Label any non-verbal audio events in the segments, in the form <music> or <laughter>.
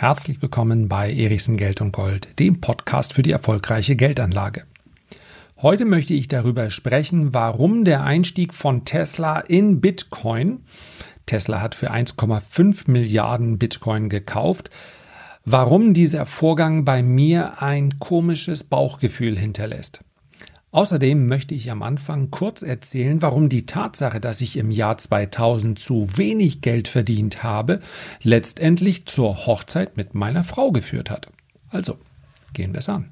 Herzlich willkommen bei Erichsen Geld und Gold, dem Podcast für die erfolgreiche Geldanlage. Heute möchte ich darüber sprechen, warum der Einstieg von Tesla in Bitcoin, Tesla hat für 1,5 Milliarden Bitcoin gekauft, warum dieser Vorgang bei mir ein komisches Bauchgefühl hinterlässt. Außerdem möchte ich am Anfang kurz erzählen, warum die Tatsache, dass ich im Jahr 2000 zu wenig Geld verdient habe, letztendlich zur Hochzeit mit meiner Frau geführt hat. Also, gehen wir es an.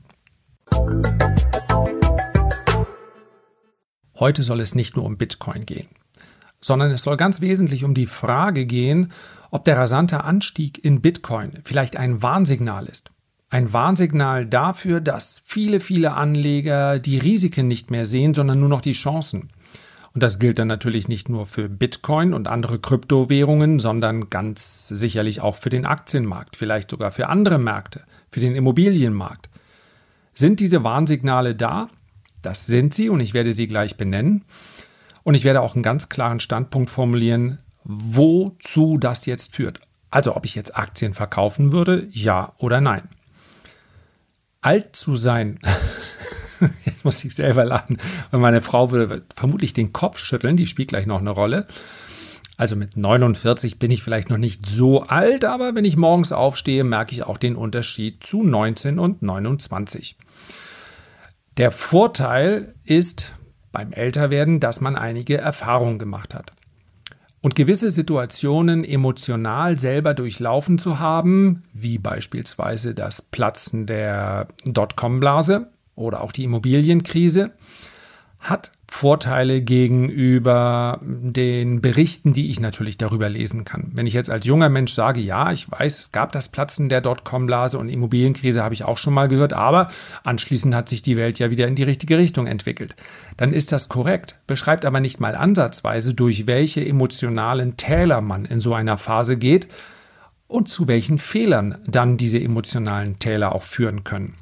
Heute soll es nicht nur um Bitcoin gehen, sondern es soll ganz wesentlich um die Frage gehen, ob der rasante Anstieg in Bitcoin vielleicht ein Warnsignal ist ein Warnsignal dafür, dass viele, viele Anleger die Risiken nicht mehr sehen, sondern nur noch die Chancen. Und das gilt dann natürlich nicht nur für Bitcoin und andere Kryptowährungen, sondern ganz sicherlich auch für den Aktienmarkt, vielleicht sogar für andere Märkte, für den Immobilienmarkt. Sind diese Warnsignale da? Das sind sie und ich werde sie gleich benennen. Und ich werde auch einen ganz klaren Standpunkt formulieren, wozu das jetzt führt. Also ob ich jetzt Aktien verkaufen würde, ja oder nein alt zu sein. <laughs> Jetzt muss ich selber lachen, weil meine Frau würde vermutlich den Kopf schütteln, die spielt gleich noch eine Rolle. Also mit 49 bin ich vielleicht noch nicht so alt, aber wenn ich morgens aufstehe, merke ich auch den Unterschied zu 19 und 29. Der Vorteil ist beim Älterwerden, dass man einige Erfahrungen gemacht hat. Und gewisse Situationen emotional selber durchlaufen zu haben, wie beispielsweise das Platzen der Dotcom-Blase oder auch die Immobilienkrise, hat Vorteile gegenüber den Berichten, die ich natürlich darüber lesen kann. Wenn ich jetzt als junger Mensch sage, ja, ich weiß, es gab das Platzen der Dotcom-Blase und Immobilienkrise habe ich auch schon mal gehört, aber anschließend hat sich die Welt ja wieder in die richtige Richtung entwickelt, dann ist das korrekt, beschreibt aber nicht mal ansatzweise, durch welche emotionalen Täler man in so einer Phase geht und zu welchen Fehlern dann diese emotionalen Täler auch führen können.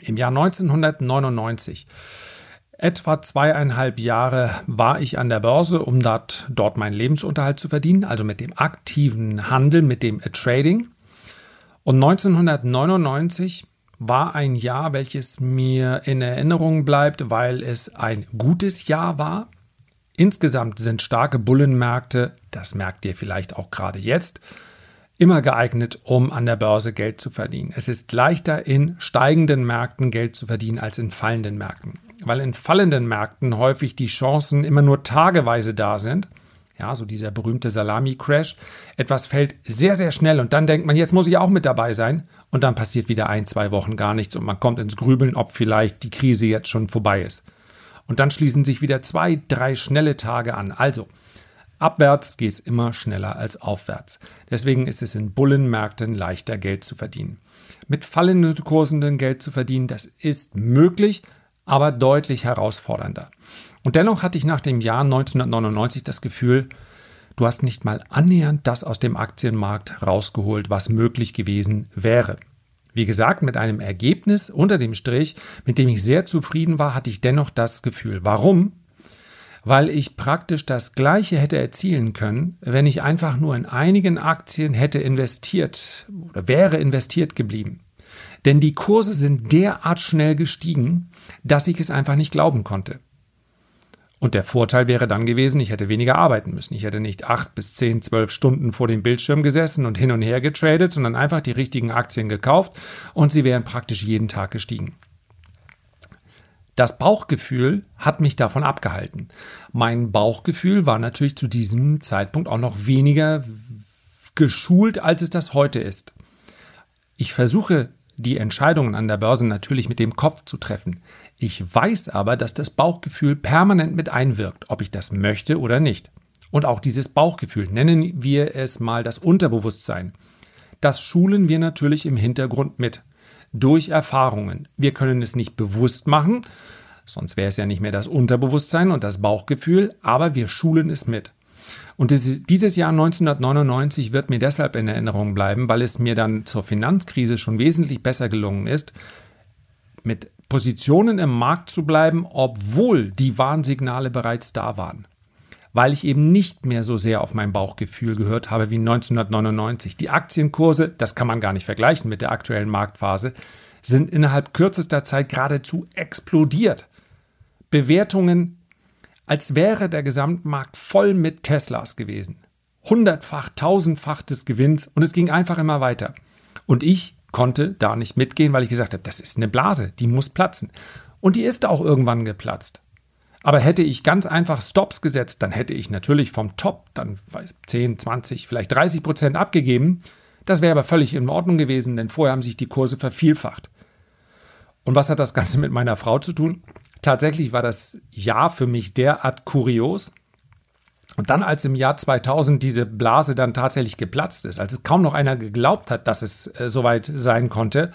Im Jahr 1999 Etwa zweieinhalb Jahre war ich an der Börse, um dort, dort meinen Lebensunterhalt zu verdienen, also mit dem aktiven Handel, mit dem Trading. Und 1999 war ein Jahr, welches mir in Erinnerung bleibt, weil es ein gutes Jahr war. Insgesamt sind starke Bullenmärkte, das merkt ihr vielleicht auch gerade jetzt, immer geeignet, um an der Börse Geld zu verdienen. Es ist leichter in steigenden Märkten Geld zu verdienen als in fallenden Märkten weil in fallenden Märkten häufig die Chancen immer nur tageweise da sind. Ja, so dieser berühmte Salami-Crash. Etwas fällt sehr, sehr schnell und dann denkt man, jetzt muss ich auch mit dabei sein. Und dann passiert wieder ein, zwei Wochen gar nichts und man kommt ins Grübeln, ob vielleicht die Krise jetzt schon vorbei ist. Und dann schließen sich wieder zwei, drei schnelle Tage an. Also, abwärts geht es immer schneller als aufwärts. Deswegen ist es in Bullenmärkten leichter, Geld zu verdienen. Mit fallenden Kursen Geld zu verdienen, das ist möglich, aber deutlich herausfordernder. Und dennoch hatte ich nach dem Jahr 1999 das Gefühl, du hast nicht mal annähernd das aus dem Aktienmarkt rausgeholt, was möglich gewesen wäre. Wie gesagt, mit einem Ergebnis unter dem Strich, mit dem ich sehr zufrieden war, hatte ich dennoch das Gefühl. Warum? Weil ich praktisch das Gleiche hätte erzielen können, wenn ich einfach nur in einigen Aktien hätte investiert oder wäre investiert geblieben. Denn die Kurse sind derart schnell gestiegen, dass ich es einfach nicht glauben konnte. Und der Vorteil wäre dann gewesen, ich hätte weniger arbeiten müssen. Ich hätte nicht acht bis zehn, zwölf Stunden vor dem Bildschirm gesessen und hin und her getradet, sondern einfach die richtigen Aktien gekauft und sie wären praktisch jeden Tag gestiegen. Das Bauchgefühl hat mich davon abgehalten. Mein Bauchgefühl war natürlich zu diesem Zeitpunkt auch noch weniger geschult, als es das heute ist. Ich versuche die Entscheidungen an der Börse natürlich mit dem Kopf zu treffen. Ich weiß aber, dass das Bauchgefühl permanent mit einwirkt, ob ich das möchte oder nicht. Und auch dieses Bauchgefühl, nennen wir es mal das Unterbewusstsein. Das schulen wir natürlich im Hintergrund mit. Durch Erfahrungen. Wir können es nicht bewusst machen, sonst wäre es ja nicht mehr das Unterbewusstsein und das Bauchgefühl, aber wir schulen es mit. Und dieses Jahr 1999 wird mir deshalb in Erinnerung bleiben, weil es mir dann zur Finanzkrise schon wesentlich besser gelungen ist, mit Positionen im Markt zu bleiben, obwohl die Warnsignale bereits da waren. weil ich eben nicht mehr so sehr auf mein Bauchgefühl gehört habe wie 1999. Die Aktienkurse, das kann man gar nicht vergleichen mit der aktuellen Marktphase, sind innerhalb kürzester Zeit geradezu explodiert. Bewertungen, als wäre der Gesamtmarkt voll mit Teslas gewesen. Hundertfach, tausendfach des Gewinns und es ging einfach immer weiter. Und ich konnte da nicht mitgehen, weil ich gesagt habe, das ist eine Blase, die muss platzen. Und die ist auch irgendwann geplatzt. Aber hätte ich ganz einfach Stops gesetzt, dann hätte ich natürlich vom Top dann 10, 20, vielleicht 30 Prozent abgegeben. Das wäre aber völlig in Ordnung gewesen, denn vorher haben sich die Kurse vervielfacht. Und was hat das Ganze mit meiner Frau zu tun? Tatsächlich war das Jahr für mich derart kurios. Und dann, als im Jahr 2000 diese Blase dann tatsächlich geplatzt ist, als es kaum noch einer geglaubt hat, dass es äh, soweit sein konnte,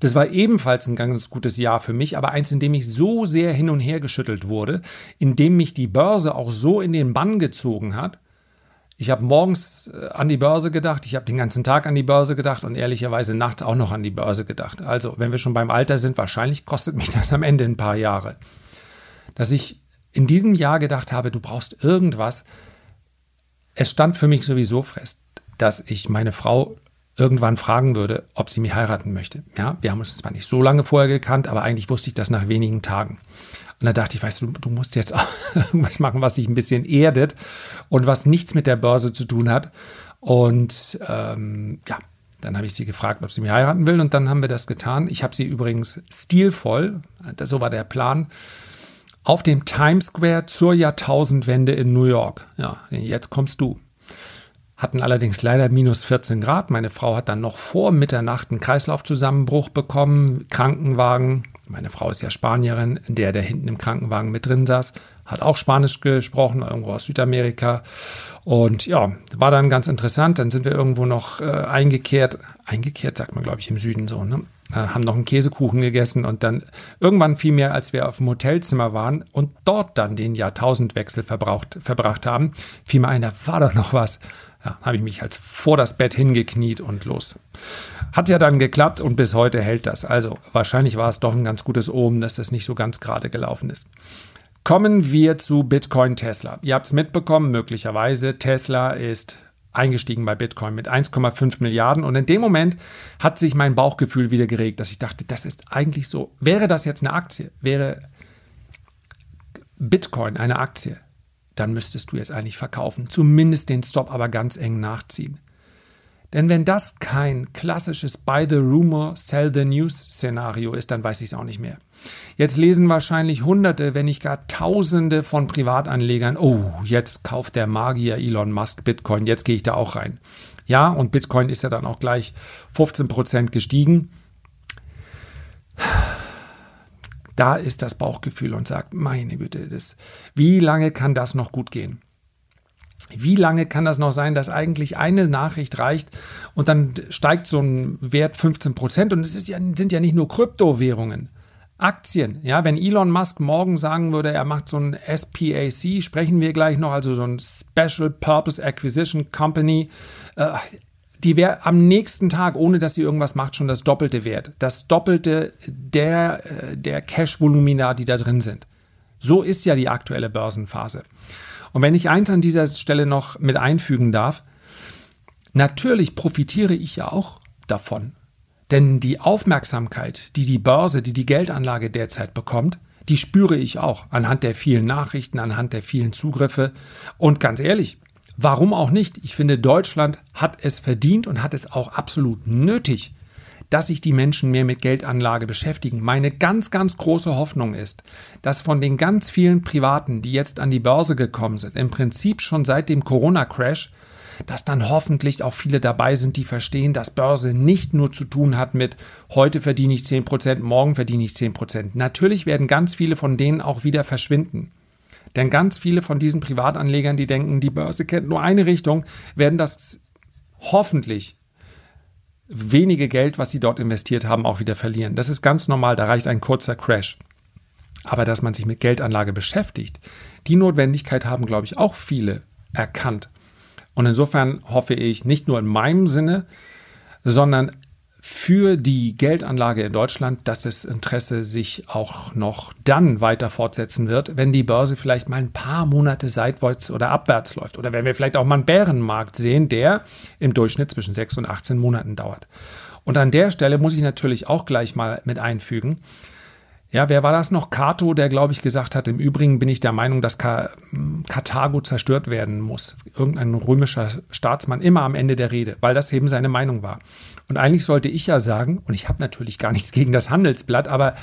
das war ebenfalls ein ganz gutes Jahr für mich, aber eins, in dem ich so sehr hin und her geschüttelt wurde, in dem mich die Börse auch so in den Bann gezogen hat. Ich habe morgens äh, an die Börse gedacht, ich habe den ganzen Tag an die Börse gedacht und ehrlicherweise nachts auch noch an die Börse gedacht. Also, wenn wir schon beim Alter sind, wahrscheinlich kostet mich <laughs> das am Ende ein paar Jahre. Dass ich in diesem Jahr gedacht habe, du brauchst irgendwas. Es stand für mich sowieso fest, dass ich meine Frau irgendwann fragen würde, ob sie mich heiraten möchte. Ja, wir haben uns zwar nicht so lange vorher gekannt, aber eigentlich wusste ich das nach wenigen Tagen. Und da dachte ich, weißt du, du musst jetzt auch <laughs> irgendwas machen, was dich ein bisschen erdet und was nichts mit der Börse zu tun hat. Und ähm, ja, dann habe ich sie gefragt, ob sie mich heiraten will. Und dann haben wir das getan. Ich habe sie übrigens stilvoll, so war der Plan, auf dem Times Square zur Jahrtausendwende in New York. Ja, jetzt kommst du hatten allerdings leider minus 14 Grad. Meine Frau hat dann noch vor Mitternacht einen Kreislaufzusammenbruch bekommen, Krankenwagen. Meine Frau ist ja Spanierin, der, der hinten im Krankenwagen mit drin saß, hat auch Spanisch gesprochen, irgendwo aus Südamerika. Und ja, war dann ganz interessant. Dann sind wir irgendwo noch äh, eingekehrt. Eingekehrt sagt man, glaube ich, im Süden so, ne? Äh, haben noch einen Käsekuchen gegessen und dann irgendwann fiel mir, als wir auf dem Hotelzimmer waren und dort dann den Jahrtausendwechsel verbraucht, verbracht haben, fiel mir ein, da war doch noch was. Ja, habe ich mich halt vor das Bett hingekniet und los. Hat ja dann geklappt und bis heute hält das. Also wahrscheinlich war es doch ein ganz gutes Omen, dass das nicht so ganz gerade gelaufen ist. Kommen wir zu Bitcoin Tesla. Ihr habt es mitbekommen, möglicherweise. Tesla ist eingestiegen bei Bitcoin mit 1,5 Milliarden und in dem Moment hat sich mein Bauchgefühl wieder geregt, dass ich dachte, das ist eigentlich so. Wäre das jetzt eine Aktie, wäre Bitcoin eine Aktie, dann müsstest du jetzt eigentlich verkaufen. Zumindest den Stop aber ganz eng nachziehen. Denn wenn das kein klassisches Buy the Rumor, Sell the News Szenario ist, dann weiß ich es auch nicht mehr. Jetzt lesen wahrscheinlich Hunderte, wenn nicht gar Tausende von Privatanlegern, oh, jetzt kauft der Magier Elon Musk Bitcoin, jetzt gehe ich da auch rein. Ja, und Bitcoin ist ja dann auch gleich 15 Prozent gestiegen da ist das Bauchgefühl und sagt, meine Güte, das, wie lange kann das noch gut gehen? Wie lange kann das noch sein, dass eigentlich eine Nachricht reicht und dann steigt so ein Wert 15 Prozent und es ja, sind ja nicht nur Kryptowährungen. Aktien, ja, wenn Elon Musk morgen sagen würde, er macht so ein SPAC, sprechen wir gleich noch, also so ein Special Purpose Acquisition Company, äh, die wäre am nächsten Tag, ohne dass sie irgendwas macht, schon das Doppelte wert. Das Doppelte der, äh, der Cash-Volumina, die da drin sind. So ist ja die aktuelle Börsenphase. Und wenn ich eins an dieser Stelle noch mit einfügen darf, natürlich profitiere ich ja auch davon. Denn die Aufmerksamkeit, die die Börse, die die Geldanlage derzeit bekommt, die spüre ich auch anhand der vielen Nachrichten, anhand der vielen Zugriffe. Und ganz ehrlich, Warum auch nicht? Ich finde, Deutschland hat es verdient und hat es auch absolut nötig, dass sich die Menschen mehr mit Geldanlage beschäftigen. Meine ganz, ganz große Hoffnung ist, dass von den ganz vielen Privaten, die jetzt an die Börse gekommen sind, im Prinzip schon seit dem Corona-Crash, dass dann hoffentlich auch viele dabei sind, die verstehen, dass Börse nicht nur zu tun hat mit heute verdiene ich 10%, morgen verdiene ich 10%. Natürlich werden ganz viele von denen auch wieder verschwinden. Denn ganz viele von diesen Privatanlegern, die denken, die Börse kennt nur eine Richtung, werden das hoffentlich wenige Geld, was sie dort investiert haben, auch wieder verlieren. Das ist ganz normal, da reicht ein kurzer Crash. Aber dass man sich mit Geldanlage beschäftigt, die Notwendigkeit haben, glaube ich, auch viele erkannt. Und insofern hoffe ich nicht nur in meinem Sinne, sondern für die Geldanlage in Deutschland, dass das Interesse sich auch noch dann weiter fortsetzen wird, wenn die Börse vielleicht mal ein paar Monate seitwärts oder abwärts läuft. Oder wenn wir vielleicht auch mal einen Bärenmarkt sehen, der im Durchschnitt zwischen 6 und 18 Monaten dauert. Und an der Stelle muss ich natürlich auch gleich mal mit einfügen, ja, wer war das noch? Cato, der, glaube ich, gesagt hat, im Übrigen bin ich der Meinung, dass Karthago zerstört werden muss. Irgendein römischer Staatsmann immer am Ende der Rede, weil das eben seine Meinung war. Und eigentlich sollte ich ja sagen, und ich habe natürlich gar nichts gegen das Handelsblatt, aber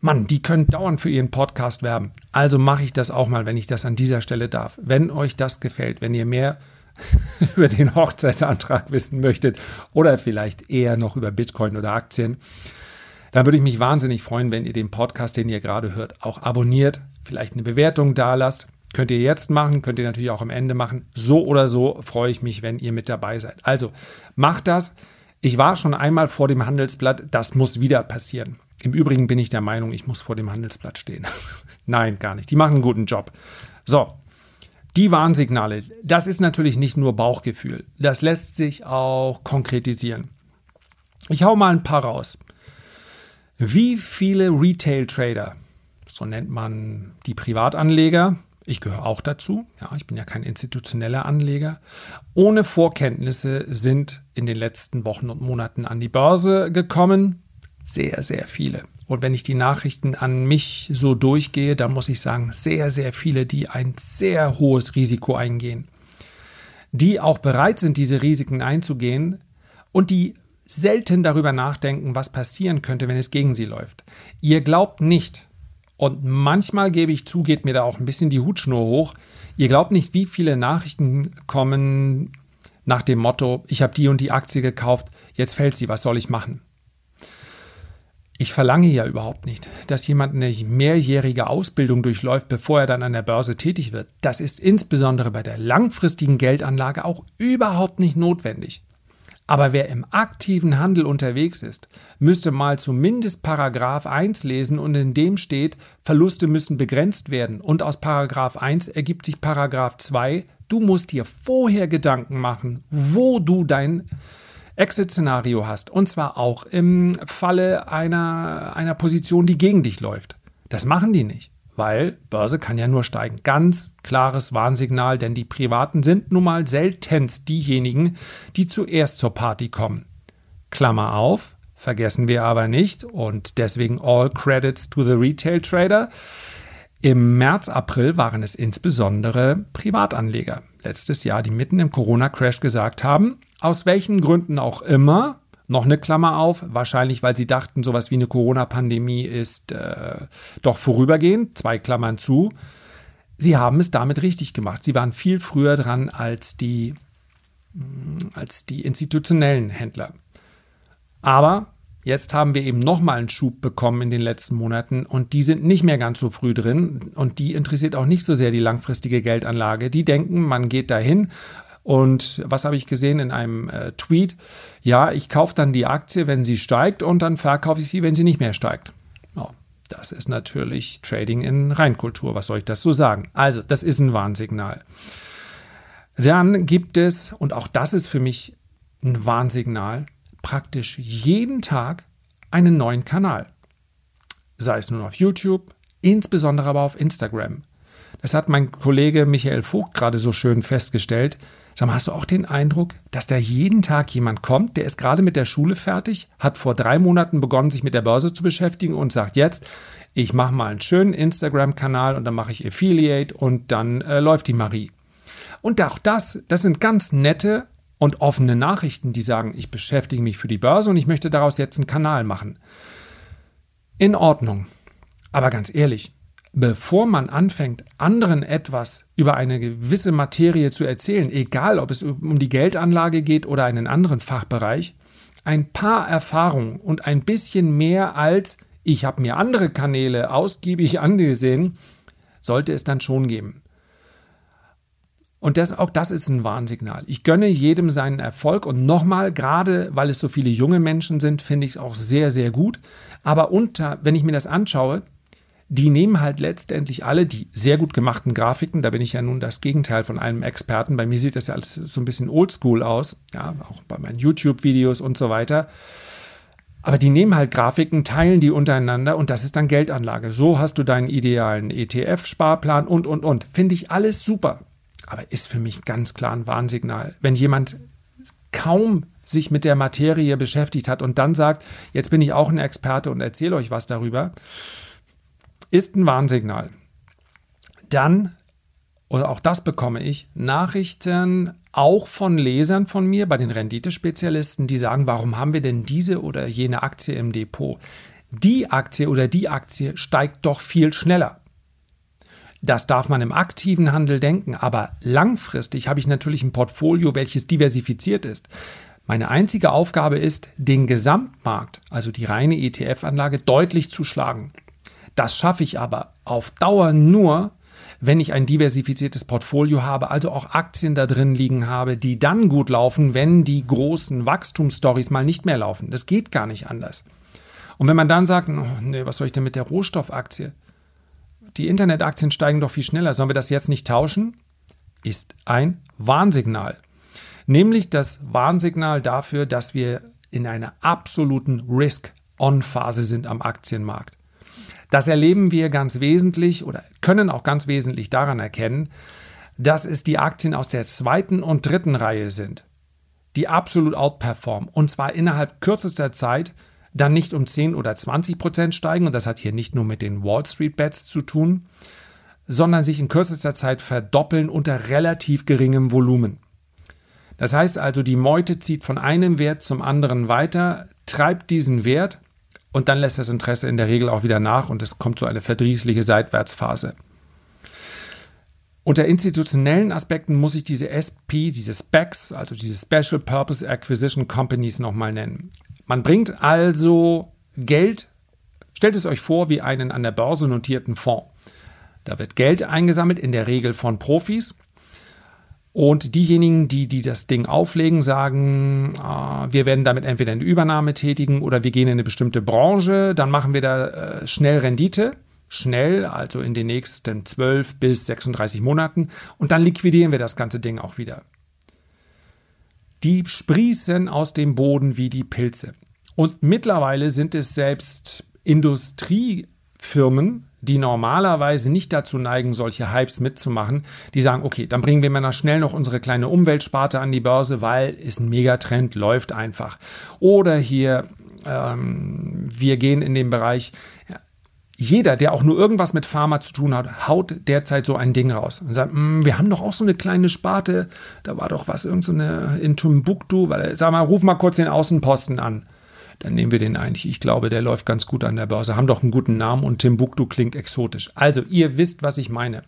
Mann, die können dauernd für ihren Podcast werben. Also mache ich das auch mal, wenn ich das an dieser Stelle darf. Wenn euch das gefällt, wenn ihr mehr <laughs> über den Hochzeitsantrag wissen möchtet oder vielleicht eher noch über Bitcoin oder Aktien, dann würde ich mich wahnsinnig freuen, wenn ihr den Podcast, den ihr gerade hört, auch abonniert, vielleicht eine Bewertung da lasst. Könnt ihr jetzt machen, könnt ihr natürlich auch am Ende machen. So oder so freue ich mich, wenn ihr mit dabei seid. Also macht das. Ich war schon einmal vor dem Handelsblatt, das muss wieder passieren. Im Übrigen bin ich der Meinung, ich muss vor dem Handelsblatt stehen. <laughs> Nein, gar nicht. Die machen einen guten Job. So, die Warnsignale, das ist natürlich nicht nur Bauchgefühl. Das lässt sich auch konkretisieren. Ich hau mal ein paar raus. Wie viele Retail-Trader, so nennt man die Privatanleger, ich gehöre auch dazu, ja, ich bin ja kein institutioneller Anleger, ohne Vorkenntnisse sind in den letzten Wochen und Monaten an die Börse gekommen. Sehr, sehr viele. Und wenn ich die Nachrichten an mich so durchgehe, dann muss ich sagen, sehr, sehr viele, die ein sehr hohes Risiko eingehen, die auch bereit sind, diese Risiken einzugehen und die selten darüber nachdenken, was passieren könnte, wenn es gegen sie läuft. Ihr glaubt nicht, und manchmal gebe ich zu, geht mir da auch ein bisschen die Hutschnur hoch, ihr glaubt nicht, wie viele Nachrichten kommen nach dem Motto, ich habe die und die Aktie gekauft, jetzt fällt sie, was soll ich machen? Ich verlange ja überhaupt nicht, dass jemand eine mehrjährige Ausbildung durchläuft, bevor er dann an der Börse tätig wird. Das ist insbesondere bei der langfristigen Geldanlage auch überhaupt nicht notwendig. Aber wer im aktiven Handel unterwegs ist, müsste mal zumindest Paragraph 1 lesen und in dem steht, Verluste müssen begrenzt werden. Und aus Paragraph 1 ergibt sich Paragraph 2, du musst dir vorher Gedanken machen, wo du dein Exit-Szenario hast. Und zwar auch im Falle einer, einer Position, die gegen dich läuft. Das machen die nicht weil Börse kann ja nur steigen. Ganz klares Warnsignal, denn die Privaten sind nun mal seltenst diejenigen, die zuerst zur Party kommen. Klammer auf, vergessen wir aber nicht und deswegen all credits to the retail trader. Im März, April waren es insbesondere Privatanleger letztes Jahr, die mitten im Corona-Crash gesagt haben, aus welchen Gründen auch immer, noch eine Klammer auf, wahrscheinlich weil sie dachten, sowas wie eine Corona-Pandemie ist äh, doch vorübergehend, zwei Klammern zu. Sie haben es damit richtig gemacht. Sie waren viel früher dran als die, mm, als die institutionellen Händler. Aber jetzt haben wir eben nochmal einen Schub bekommen in den letzten Monaten und die sind nicht mehr ganz so früh drin und die interessiert auch nicht so sehr die langfristige Geldanlage. Die denken, man geht dahin und was habe ich gesehen in einem äh, Tweet? Ja, ich kaufe dann die Aktie, wenn sie steigt und dann verkaufe ich sie, wenn sie nicht mehr steigt. Oh, das ist natürlich Trading in Reinkultur. Was soll ich das so sagen? Also, das ist ein Warnsignal. Dann gibt es, und auch das ist für mich ein Warnsignal, praktisch jeden Tag einen neuen Kanal. Sei es nun auf YouTube, insbesondere aber auf Instagram. Das hat mein Kollege Michael Vogt gerade so schön festgestellt. Sag mal, hast du auch den Eindruck, dass da jeden Tag jemand kommt, der ist gerade mit der Schule fertig, hat vor drei Monaten begonnen, sich mit der Börse zu beschäftigen und sagt jetzt, ich mache mal einen schönen Instagram-Kanal und dann mache ich Affiliate und dann äh, läuft die Marie. Und auch das, das sind ganz nette und offene Nachrichten, die sagen, ich beschäftige mich für die Börse und ich möchte daraus jetzt einen Kanal machen. In Ordnung. Aber ganz ehrlich, bevor man anfängt, anderen etwas über eine gewisse Materie zu erzählen, egal ob es um die Geldanlage geht oder einen anderen Fachbereich, ein paar Erfahrungen und ein bisschen mehr als ich habe mir andere Kanäle ausgiebig angesehen, sollte es dann schon geben. Und das, auch das ist ein Warnsignal. Ich gönne jedem seinen Erfolg und nochmal, gerade weil es so viele junge Menschen sind, finde ich es auch sehr, sehr gut. Aber unter, wenn ich mir das anschaue, die nehmen halt letztendlich alle die sehr gut gemachten Grafiken. Da bin ich ja nun das Gegenteil von einem Experten. Bei mir sieht das ja alles so ein bisschen oldschool aus, ja, auch bei meinen YouTube-Videos und so weiter. Aber die nehmen halt Grafiken, teilen die untereinander und das ist dann Geldanlage. So hast du deinen idealen ETF-Sparplan und, und, und. Finde ich alles super. Aber ist für mich ganz klar ein Warnsignal. Wenn jemand kaum sich mit der Materie beschäftigt hat und dann sagt, jetzt bin ich auch ein Experte und erzähle euch was darüber, ist ein Warnsignal. Dann, oder auch das bekomme ich, Nachrichten auch von Lesern von mir, bei den Renditespezialisten, die sagen, warum haben wir denn diese oder jene Aktie im Depot? Die Aktie oder die Aktie steigt doch viel schneller. Das darf man im aktiven Handel denken, aber langfristig habe ich natürlich ein Portfolio, welches diversifiziert ist. Meine einzige Aufgabe ist, den Gesamtmarkt, also die reine ETF-Anlage, deutlich zu schlagen. Das schaffe ich aber auf Dauer nur, wenn ich ein diversifiziertes Portfolio habe, also auch Aktien da drin liegen habe, die dann gut laufen, wenn die großen Wachstumsstories mal nicht mehr laufen. Das geht gar nicht anders. Und wenn man dann sagt, oh, nee, was soll ich denn mit der Rohstoffaktie? Die Internetaktien steigen doch viel schneller, sollen wir das jetzt nicht tauschen? Ist ein Warnsignal. Nämlich das Warnsignal dafür, dass wir in einer absoluten Risk-On-Phase sind am Aktienmarkt. Das erleben wir ganz wesentlich oder können auch ganz wesentlich daran erkennen, dass es die Aktien aus der zweiten und dritten Reihe sind, die absolut outperformen und zwar innerhalb kürzester Zeit dann nicht um 10 oder 20 Prozent steigen, und das hat hier nicht nur mit den Wall Street Bets zu tun, sondern sich in kürzester Zeit verdoppeln unter relativ geringem Volumen. Das heißt also, die Meute zieht von einem Wert zum anderen weiter, treibt diesen Wert und dann lässt das Interesse in der Regel auch wieder nach und es kommt so eine verdrießliche Seitwärtsphase. Unter institutionellen Aspekten muss ich diese SP, diese SPACs, also diese Special Purpose Acquisition Companies nochmal nennen. Man bringt also Geld, stellt es euch vor wie einen an der Börse notierten Fonds. Da wird Geld eingesammelt, in der Regel von Profis. Und diejenigen, die, die das Ding auflegen, sagen, äh, wir werden damit entweder eine Übernahme tätigen oder wir gehen in eine bestimmte Branche, dann machen wir da äh, schnell Rendite, schnell, also in den nächsten 12 bis 36 Monaten, und dann liquidieren wir das ganze Ding auch wieder die sprießen aus dem Boden wie die Pilze. Und mittlerweile sind es selbst Industriefirmen, die normalerweise nicht dazu neigen, solche Hypes mitzumachen, die sagen, okay, dann bringen wir mal schnell noch unsere kleine Umweltsparte an die Börse, weil ist ein Megatrend, läuft einfach. Oder hier, ähm, wir gehen in den Bereich, jeder, der auch nur irgendwas mit Pharma zu tun hat, haut derzeit so ein Ding raus und sagt, mm, wir haben doch auch so eine kleine Sparte, da war doch was, irgendeine so in Timbuktu, weil, sag mal, ruf mal kurz den Außenposten an. Dann nehmen wir den eigentlich. Ich glaube, der läuft ganz gut an der Börse, haben doch einen guten Namen und Timbuktu klingt exotisch. Also, ihr wisst, was ich meine.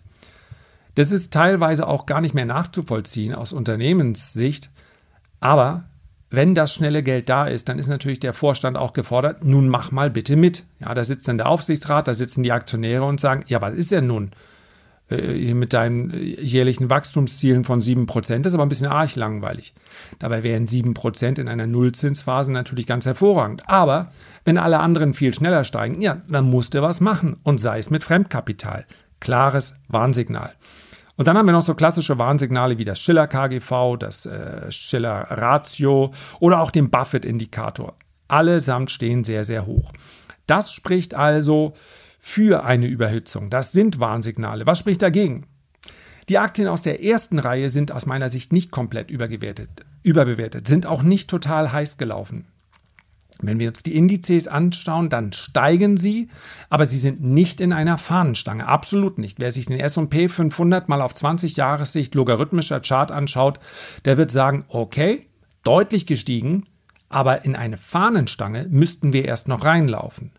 Das ist teilweise auch gar nicht mehr nachzuvollziehen aus Unternehmenssicht, aber wenn das schnelle Geld da ist, dann ist natürlich der Vorstand auch gefordert, nun mach mal bitte mit. Ja, da sitzt dann der Aufsichtsrat, da sitzen die Aktionäre und sagen, ja, was ist denn nun mit deinen jährlichen Wachstumszielen von 7%? Das ist aber ein bisschen arg langweilig. Dabei wären 7% in einer Nullzinsphase natürlich ganz hervorragend. Aber wenn alle anderen viel schneller steigen, ja, dann musst du was machen und sei es mit Fremdkapital. Klares Warnsignal. Und dann haben wir noch so klassische Warnsignale wie das Schiller KGV, das äh, Schiller Ratio oder auch den Buffett Indikator. Allesamt stehen sehr, sehr hoch. Das spricht also für eine Überhitzung. Das sind Warnsignale. Was spricht dagegen? Die Aktien aus der ersten Reihe sind aus meiner Sicht nicht komplett überbewertet, sind auch nicht total heiß gelaufen. Wenn wir uns die Indizes anschauen, dann steigen sie, aber sie sind nicht in einer Fahnenstange. Absolut nicht. Wer sich den S&P 500 mal auf 20 Jahressicht logarithmischer Chart anschaut, der wird sagen, okay, deutlich gestiegen, aber in eine Fahnenstange müssten wir erst noch reinlaufen.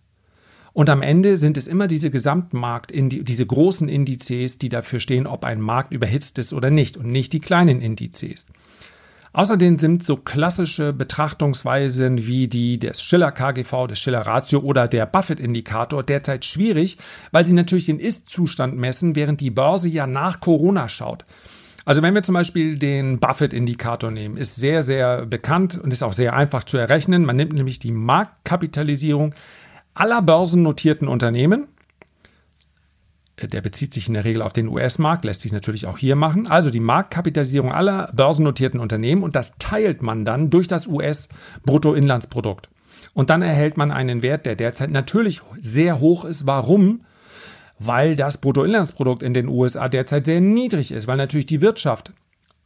Und am Ende sind es immer diese Gesamtmarkt, diese großen Indizes, die dafür stehen, ob ein Markt überhitzt ist oder nicht und nicht die kleinen Indizes. Außerdem sind so klassische Betrachtungsweisen wie die des Schiller KGV, des Schiller Ratio oder der Buffett Indikator derzeit schwierig, weil sie natürlich den Ist-Zustand messen, während die Börse ja nach Corona schaut. Also wenn wir zum Beispiel den Buffett-Indikator nehmen, ist sehr, sehr bekannt und ist auch sehr einfach zu errechnen. Man nimmt nämlich die Marktkapitalisierung aller börsennotierten Unternehmen der bezieht sich in der Regel auf den US-Markt, lässt sich natürlich auch hier machen. Also die Marktkapitalisierung aller börsennotierten Unternehmen und das teilt man dann durch das US-Bruttoinlandsprodukt. Und dann erhält man einen Wert, der derzeit natürlich sehr hoch ist. Warum? Weil das Bruttoinlandsprodukt in den USA derzeit sehr niedrig ist, weil natürlich die Wirtschaft äh,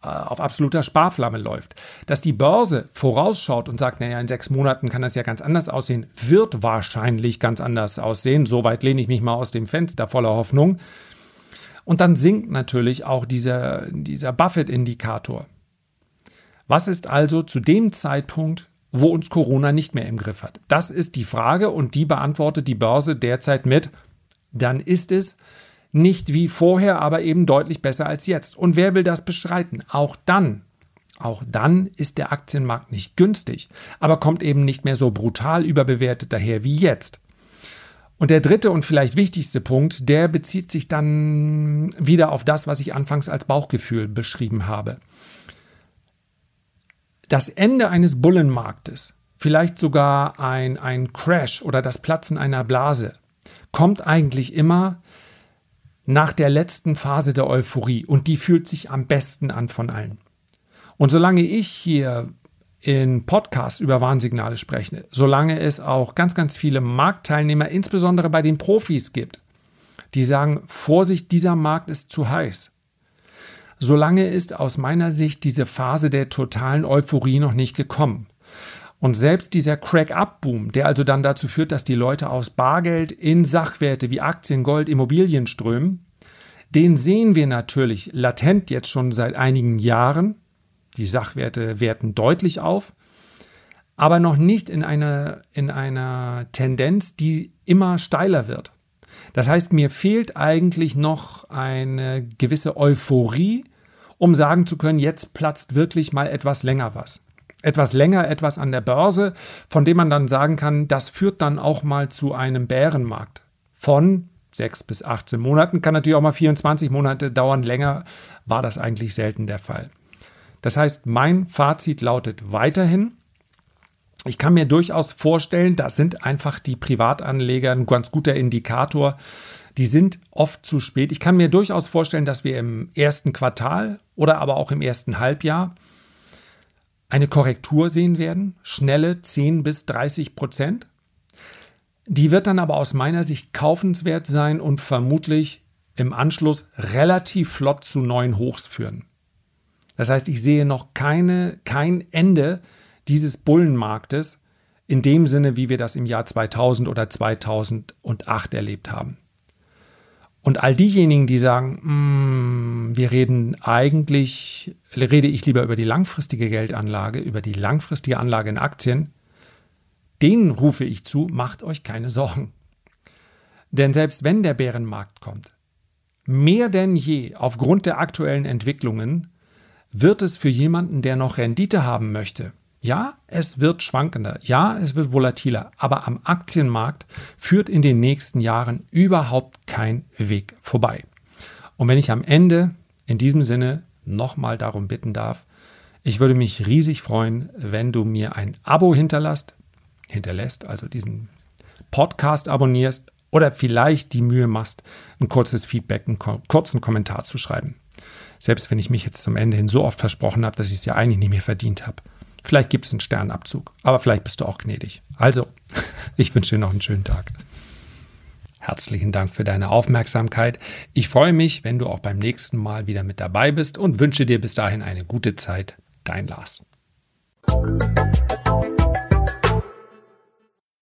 auf absoluter Sparflamme läuft. Dass die Börse vorausschaut und sagt, naja, in sechs Monaten kann das ja ganz anders aussehen, wird wahrscheinlich ganz anders aussehen. Soweit lehne ich mich mal aus dem Fenster voller Hoffnung. Und dann sinkt natürlich auch dieser, dieser Buffett-Indikator. Was ist also zu dem Zeitpunkt wo uns Corona nicht mehr im Griff hat? Das ist die Frage und die beantwortet die Börse derzeit mit, dann ist es nicht wie vorher, aber eben deutlich besser als jetzt. Und wer will das bestreiten? Auch dann, auch dann ist der Aktienmarkt nicht günstig, aber kommt eben nicht mehr so brutal überbewertet daher wie jetzt. Und der dritte und vielleicht wichtigste Punkt, der bezieht sich dann wieder auf das, was ich anfangs als Bauchgefühl beschrieben habe. Das Ende eines Bullenmarktes, vielleicht sogar ein, ein Crash oder das Platzen einer Blase, kommt eigentlich immer nach der letzten Phase der Euphorie und die fühlt sich am besten an von allen. Und solange ich hier in Podcasts über Warnsignale spreche, solange es auch ganz, ganz viele Marktteilnehmer, insbesondere bei den Profis gibt, die sagen, Vorsicht, dieser Markt ist zu heiß, Solange ist aus meiner Sicht diese Phase der totalen Euphorie noch nicht gekommen. Und selbst dieser Crack-up-Boom, der also dann dazu führt, dass die Leute aus Bargeld in Sachwerte wie Aktien, Gold, Immobilien strömen, den sehen wir natürlich latent jetzt schon seit einigen Jahren. Die Sachwerte werten deutlich auf, aber noch nicht in einer, in einer Tendenz, die immer steiler wird. Das heißt, mir fehlt eigentlich noch eine gewisse Euphorie, um sagen zu können, jetzt platzt wirklich mal etwas länger was. Etwas länger, etwas an der Börse, von dem man dann sagen kann, das führt dann auch mal zu einem Bärenmarkt von 6 bis 18 Monaten, kann natürlich auch mal 24 Monate dauern, länger war das eigentlich selten der Fall. Das heißt, mein Fazit lautet weiterhin, ich kann mir durchaus vorstellen, das sind einfach die Privatanleger ein ganz guter Indikator. Die sind oft zu spät. Ich kann mir durchaus vorstellen, dass wir im ersten Quartal oder aber auch im ersten Halbjahr eine Korrektur sehen werden, schnelle 10 bis 30 Prozent. Die wird dann aber aus meiner Sicht kaufenswert sein und vermutlich im Anschluss relativ flott zu neuen Hochs führen. Das heißt, ich sehe noch keine, kein Ende dieses Bullenmarktes in dem Sinne, wie wir das im Jahr 2000 oder 2008 erlebt haben. Und all diejenigen, die sagen, mm, wir reden eigentlich, rede ich lieber über die langfristige Geldanlage, über die langfristige Anlage in Aktien, denen rufe ich zu, macht euch keine Sorgen. Denn selbst wenn der Bärenmarkt kommt, mehr denn je aufgrund der aktuellen Entwicklungen, wird es für jemanden, der noch Rendite haben möchte, ja, es wird schwankender, ja, es wird volatiler, aber am Aktienmarkt führt in den nächsten Jahren überhaupt kein Weg vorbei. Und wenn ich am Ende in diesem Sinne nochmal darum bitten darf, ich würde mich riesig freuen, wenn du mir ein Abo hinterlässt, hinterlässt, also diesen Podcast abonnierst oder vielleicht die Mühe machst, ein kurzes Feedback, einen kurzen Kommentar zu schreiben. Selbst wenn ich mich jetzt zum Ende hin so oft versprochen habe, dass ich es ja eigentlich nicht mehr verdient habe. Vielleicht gibt es einen Sternabzug, aber vielleicht bist du auch gnädig. Also, <laughs> ich wünsche dir noch einen schönen Tag. Herzlichen Dank für deine Aufmerksamkeit. Ich freue mich, wenn du auch beim nächsten Mal wieder mit dabei bist und wünsche dir bis dahin eine gute Zeit. Dein Lars.